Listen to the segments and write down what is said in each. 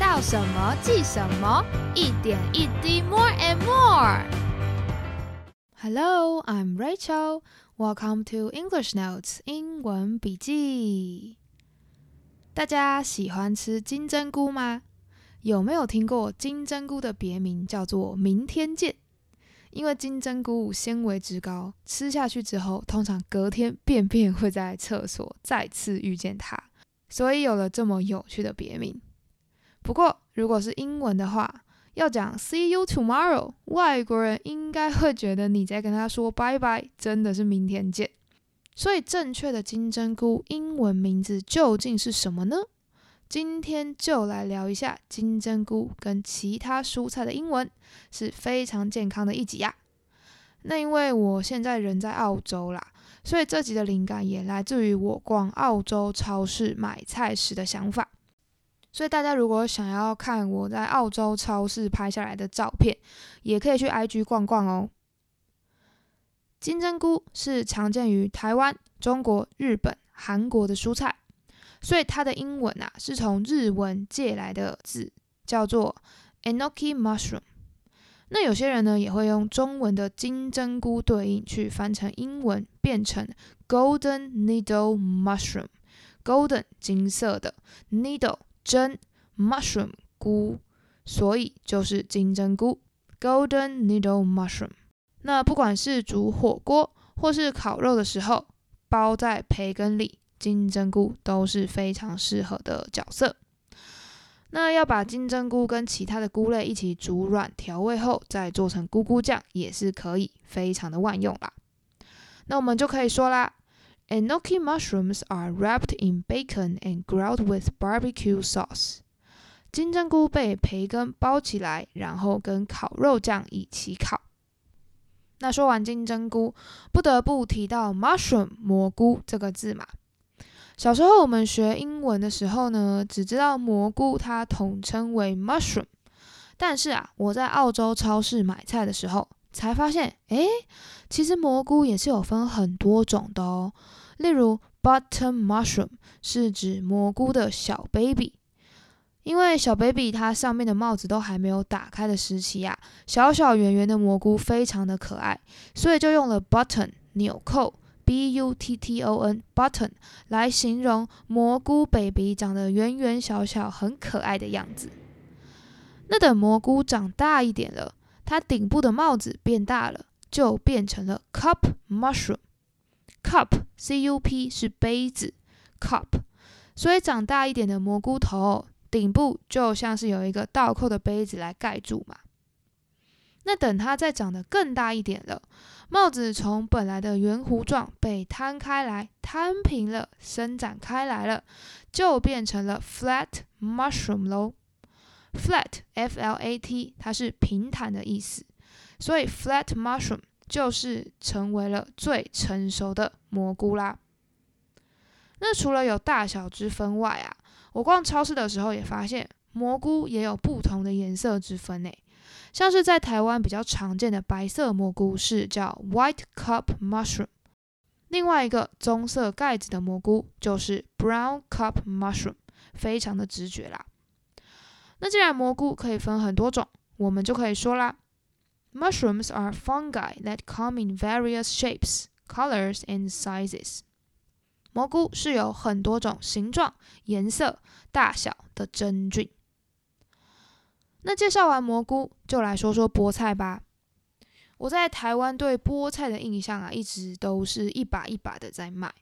到什么记什么，一点一滴 more and more。Hello, I'm Rachel. Welcome to English Notes 英文笔记。大家喜欢吃金针菇吗？有没有听过金针菇的别名叫做明天见？因为金针菇纤维质高，吃下去之后，通常隔天便便会在厕所再次遇见它，所以有了这么有趣的别名。不过，如果是英文的话，要讲 “see you tomorrow”，外国人应该会觉得你在跟他说拜拜，真的是明天见。所以，正确的金针菇英文名字究竟是什么呢？今天就来聊一下金针菇跟其他蔬菜的英文，是非常健康的一集呀。那因为我现在人在澳洲啦，所以这集的灵感也来自于我逛澳洲超市买菜时的想法。所以大家如果想要看我在澳洲超市拍下来的照片，也可以去 IG 逛逛哦。金针菇是常见于台湾、中国、日本、韩国的蔬菜。所以它的英文啊，是从日文借来的字，叫做 enoki mushroom。那有些人呢，也会用中文的金针菇对应去翻成英文，变成 golden needle mushroom。golden 金色的，needle 针，mushroom 菇，所以就是金针菇 golden needle mushroom。那不管是煮火锅或是烤肉的时候，包在培根里。金针菇都是非常适合的角色。那要把金针菇跟其他的菇类一起煮软调味后，再做成菇菇酱也是可以，非常的万用啦。那我们就可以说啦，Enoki mushrooms are wrapped in bacon and grilled with barbecue sauce。金针菇被培根包起来，然后跟烤肉酱一起烤。那说完金针菇，不得不提到 mushroom 蘑菇这个字嘛。小时候我们学英文的时候呢，只知道蘑菇它统称为 mushroom，但是啊，我在澳洲超市买菜的时候才发现，诶，其实蘑菇也是有分很多种的哦。例如 button mushroom 是指蘑菇的小 baby，因为小 baby 它上面的帽子都还没有打开的时期啊，小小圆圆的蘑菇非常的可爱，所以就用了 button 纽扣。b u t t o n button 来形容蘑菇 baby 长得圆圆小小很可爱的样子。那等蘑菇长大一点了，它顶部的帽子变大了，就变成了 cup mushroom。cup c u p 是杯子 cup，所以长大一点的蘑菇头顶部就像是有一个倒扣的杯子来盖住嘛。那等它再长得更大一点了。帽子从本来的圆弧状被摊开来，摊平了，伸展开来了，就变成了 flat mushroom 喽。Flat f l a t 它是平坦的意思，所以 flat mushroom 就是成为了最成熟的蘑菇啦。那除了有大小之分外啊，我逛超市的时候也发现蘑菇也有不同的颜色之分诶。像是在台湾比较常见的白色蘑菇是叫 white cup mushroom，另外一个棕色盖子的蘑菇就是 brown cup mushroom，非常的直觉啦。那既然蘑菇可以分很多种，我们就可以说啦，mushrooms are fungi that come in various shapes, colors and sizes。蘑菇是有很多种形状、颜色、大小的真菌。那介绍完蘑菇，就来说说菠菜吧。我在台湾对菠菜的印象啊，一直都是一把一把的在卖。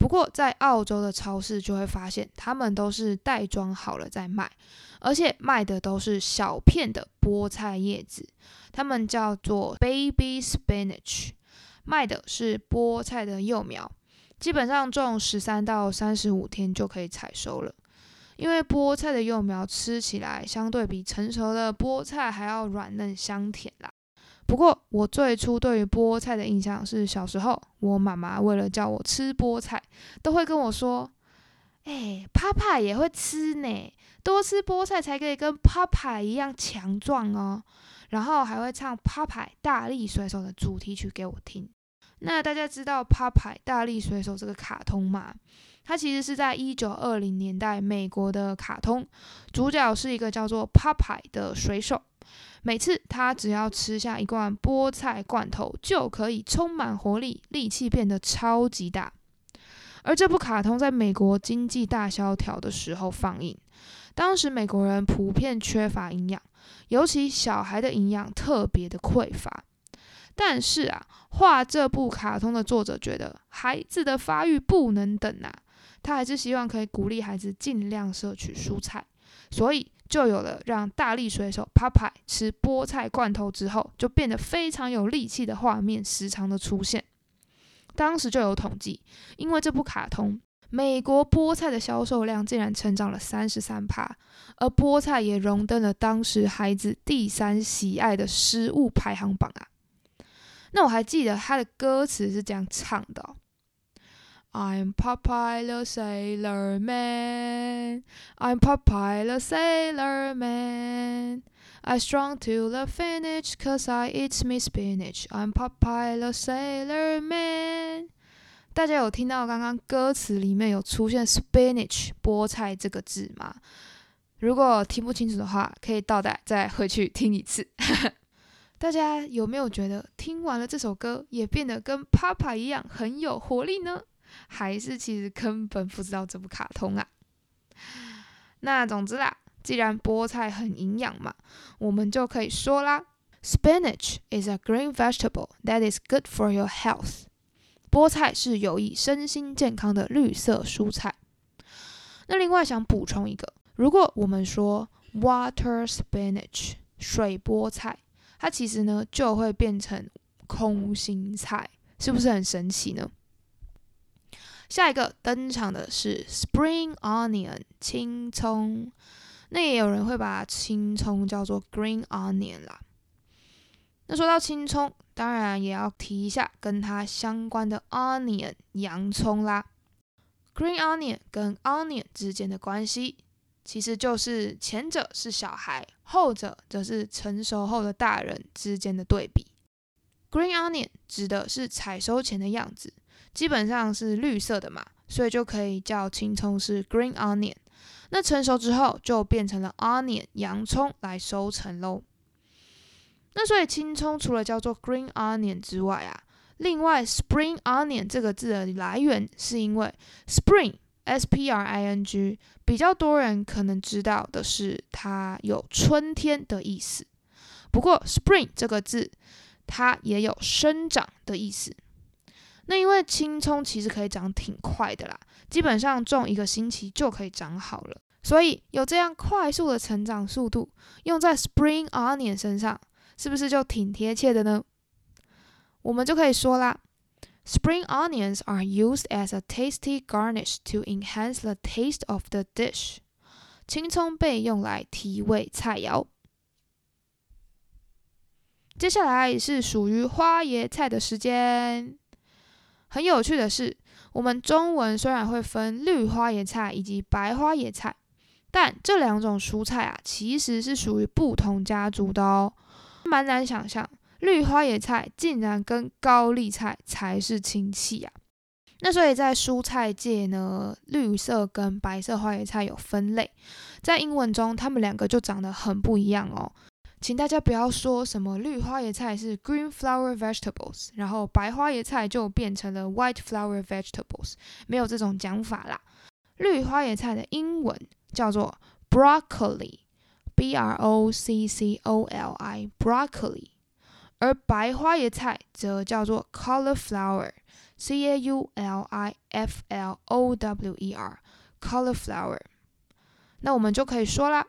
不过在澳洲的超市就会发现，他们都是袋装好了再卖，而且卖的都是小片的菠菜叶子，他们叫做 baby spinach，卖的是菠菜的幼苗，基本上种十三到三十五天就可以采收了。因为菠菜的幼苗吃起来相对比成熟的菠菜还要软嫩香甜啦。不过我最初对于菠菜的印象是小时候，我妈妈为了叫我吃菠菜，都会跟我说：“哎，帕帕也会吃呢，多吃菠菜才可以跟帕帕一样强壮哦。”然后还会唱《帕帕大力水手》的主题曲给我听。那大家知道《帕帕大力水手》这个卡通吗？它其实是在一九二零年代美国的卡通，主角是一个叫做 Popeye 的水手。每次他只要吃下一罐菠菜罐头，就可以充满活力，力气变得超级大。而这部卡通在美国经济大萧条的时候放映，当时美国人普遍缺乏营养，尤其小孩的营养特别的匮乏。但是啊，画这部卡通的作者觉得孩子的发育不能等啊，他还是希望可以鼓励孩子尽量摄取蔬菜，所以就有了让大力水手 Popeye 吃菠菜罐头之后就变得非常有力气的画面时常的出现。当时就有统计，因为这部卡通，美国菠菜的销售量竟然成长了三十三趴，而菠菜也荣登了当时孩子第三喜爱的食物排行榜啊。那我还记得他的歌词是这样唱的：“I'm Popeye the Sailor Man, I'm Popeye the Sailor Man, I strong to the finish 'cause I eat me spinach. I'm Popeye the Sailor Man。”大家有听到刚刚歌词里面有出现 “spinach” 菠菜这个字吗？如果听不清楚的话，可以倒带再回去听一次。大家有没有觉得听完了这首歌也变得跟 Papa 一样很有活力呢？还是其实根本不知道这部卡通啊？那总之啦，既然菠菜很营养嘛，我们就可以说啦：Spinach is a green vegetable that is good for your health。菠菜是有益身心健康的绿色蔬菜。那另外想补充一个，如果我们说 water spinach 水菠菜。它其实呢就会变成空心菜，是不是很神奇呢？下一个登场的是 spring onion 青葱，那也有人会把青葱叫做 green onion 啦。那说到青葱，当然也要提一下跟它相关的 onion 洋葱啦。green onion 跟 onion 之间的关系。其实就是前者是小孩，后者则是成熟后的大人之间的对比。Green onion 指的是采收前的样子，基本上是绿色的嘛，所以就可以叫青葱是 green onion。那成熟之后就变成了 onion 洋葱来收成喽。那所以青葱除了叫做 green onion 之外啊，另外 spring onion 这个字的来源是因为 spring。S P R I N G 比较多人可能知道的是，它有春天的意思。不过 Spring 这个字，它也有生长的意思。那因为青葱其实可以长挺快的啦，基本上种一个星期就可以长好了。所以有这样快速的成长速度，用在 Spring Onion 身上，是不是就挺贴切的呢？我们就可以说啦。Spring onions are used as a tasty garnish to enhance the taste of the dish。青葱被用来提味菜肴。接下来是属于花椰菜的时间。很有趣的是，我们中文虽然会分绿花椰菜以及白花椰菜，但这两种蔬菜啊，其实是属于不同家族的哦。蛮难想象。绿花野菜竟然跟高丽菜才是亲戚啊！那所以在蔬菜界呢，绿色跟白色花野菜有分类，在英文中它们两个就长得很不一样哦。请大家不要说什么绿花野菜是 green flower vegetables，然后白花野菜就变成了 white flower vegetables，没有这种讲法啦。绿花野菜的英文叫做 broccoli，b r o c c o l i，broccoli。而白花椰菜则叫做 cauliflower，c a u l i f l o w e r，cauliflower。那我们就可以说啦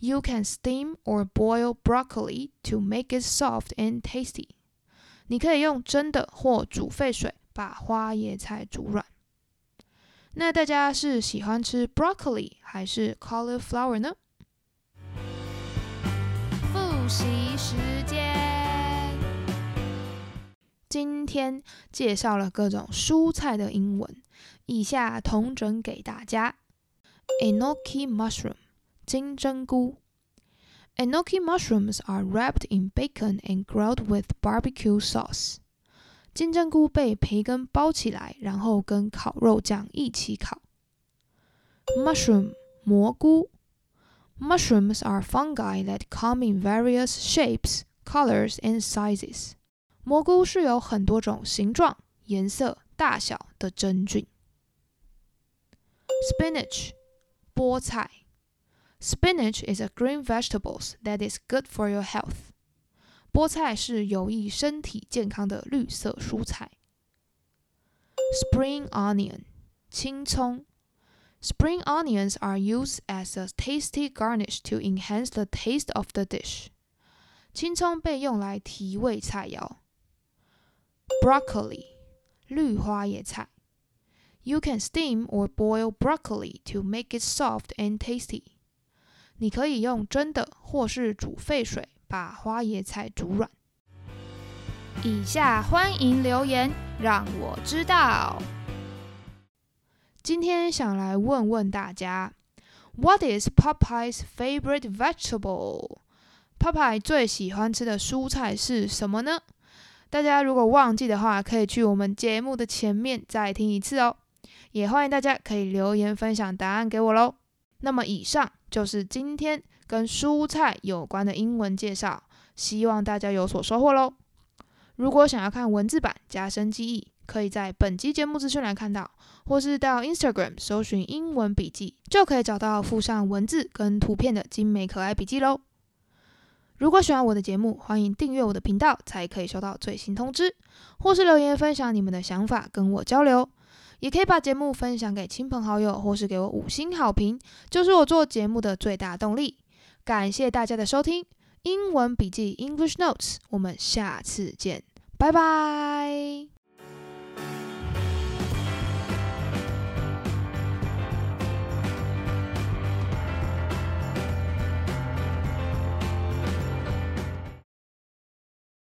，You can steam or boil broccoli to make it soft and tasty。你可以用蒸的或煮沸水把花椰菜煮软。那大家是喜欢吃 broccoli 还是 cauliflower 呢？复习时间。今天介绍了各种蔬菜的英文，以下同整给大家。Enoki mushroom，金针菇。Enoki mushrooms are wrapped in bacon and grilled with barbecue sauce。金针菇被培根包起来，然后跟烤肉酱一起烤。 mushroom 蘑菇。Mushrooms are fungi that come in various shapes, colors, and sizes. 蘑菇是有很多种形状、颜色、大小的真菌。Spinach 菠菜。Spinach is a green vegetable that is good for your health. 菠菜是有益身体健康的绿色蔬菜。Spring onion 青葱。Spring onions are used as a tasty garnish to enhance the taste of the dish. 青葱被用来提味菜肴。 Broccoli 绿花椰菜。You can steam or boil broccoli to make it soft and tasty. 你可以用蒸的或是煮沸水把花椰菜煮软。以下欢迎留言，让我知道。今天想来问问大家，What is Popeye's favorite vegetable？Popeye 最喜欢吃的蔬菜是什么呢？大家如果忘记的话，可以去我们节目的前面再听一次哦。也欢迎大家可以留言分享答案给我喽。那么以上就是今天跟蔬菜有关的英文介绍，希望大家有所收获喽。如果想要看文字版加深记忆，可以在本期节目资讯栏看到，或是到 Instagram 搜寻英文笔记，就可以找到附上文字跟图片的精美可爱笔记喽。如果喜欢我的节目，欢迎订阅我的频道，才可以收到最新通知，或是留言分享你们的想法跟我交流。也可以把节目分享给亲朋好友，或是给我五星好评，就是我做节目的最大动力。感谢大家的收听，英文笔记 English Notes，我们下次见，拜拜。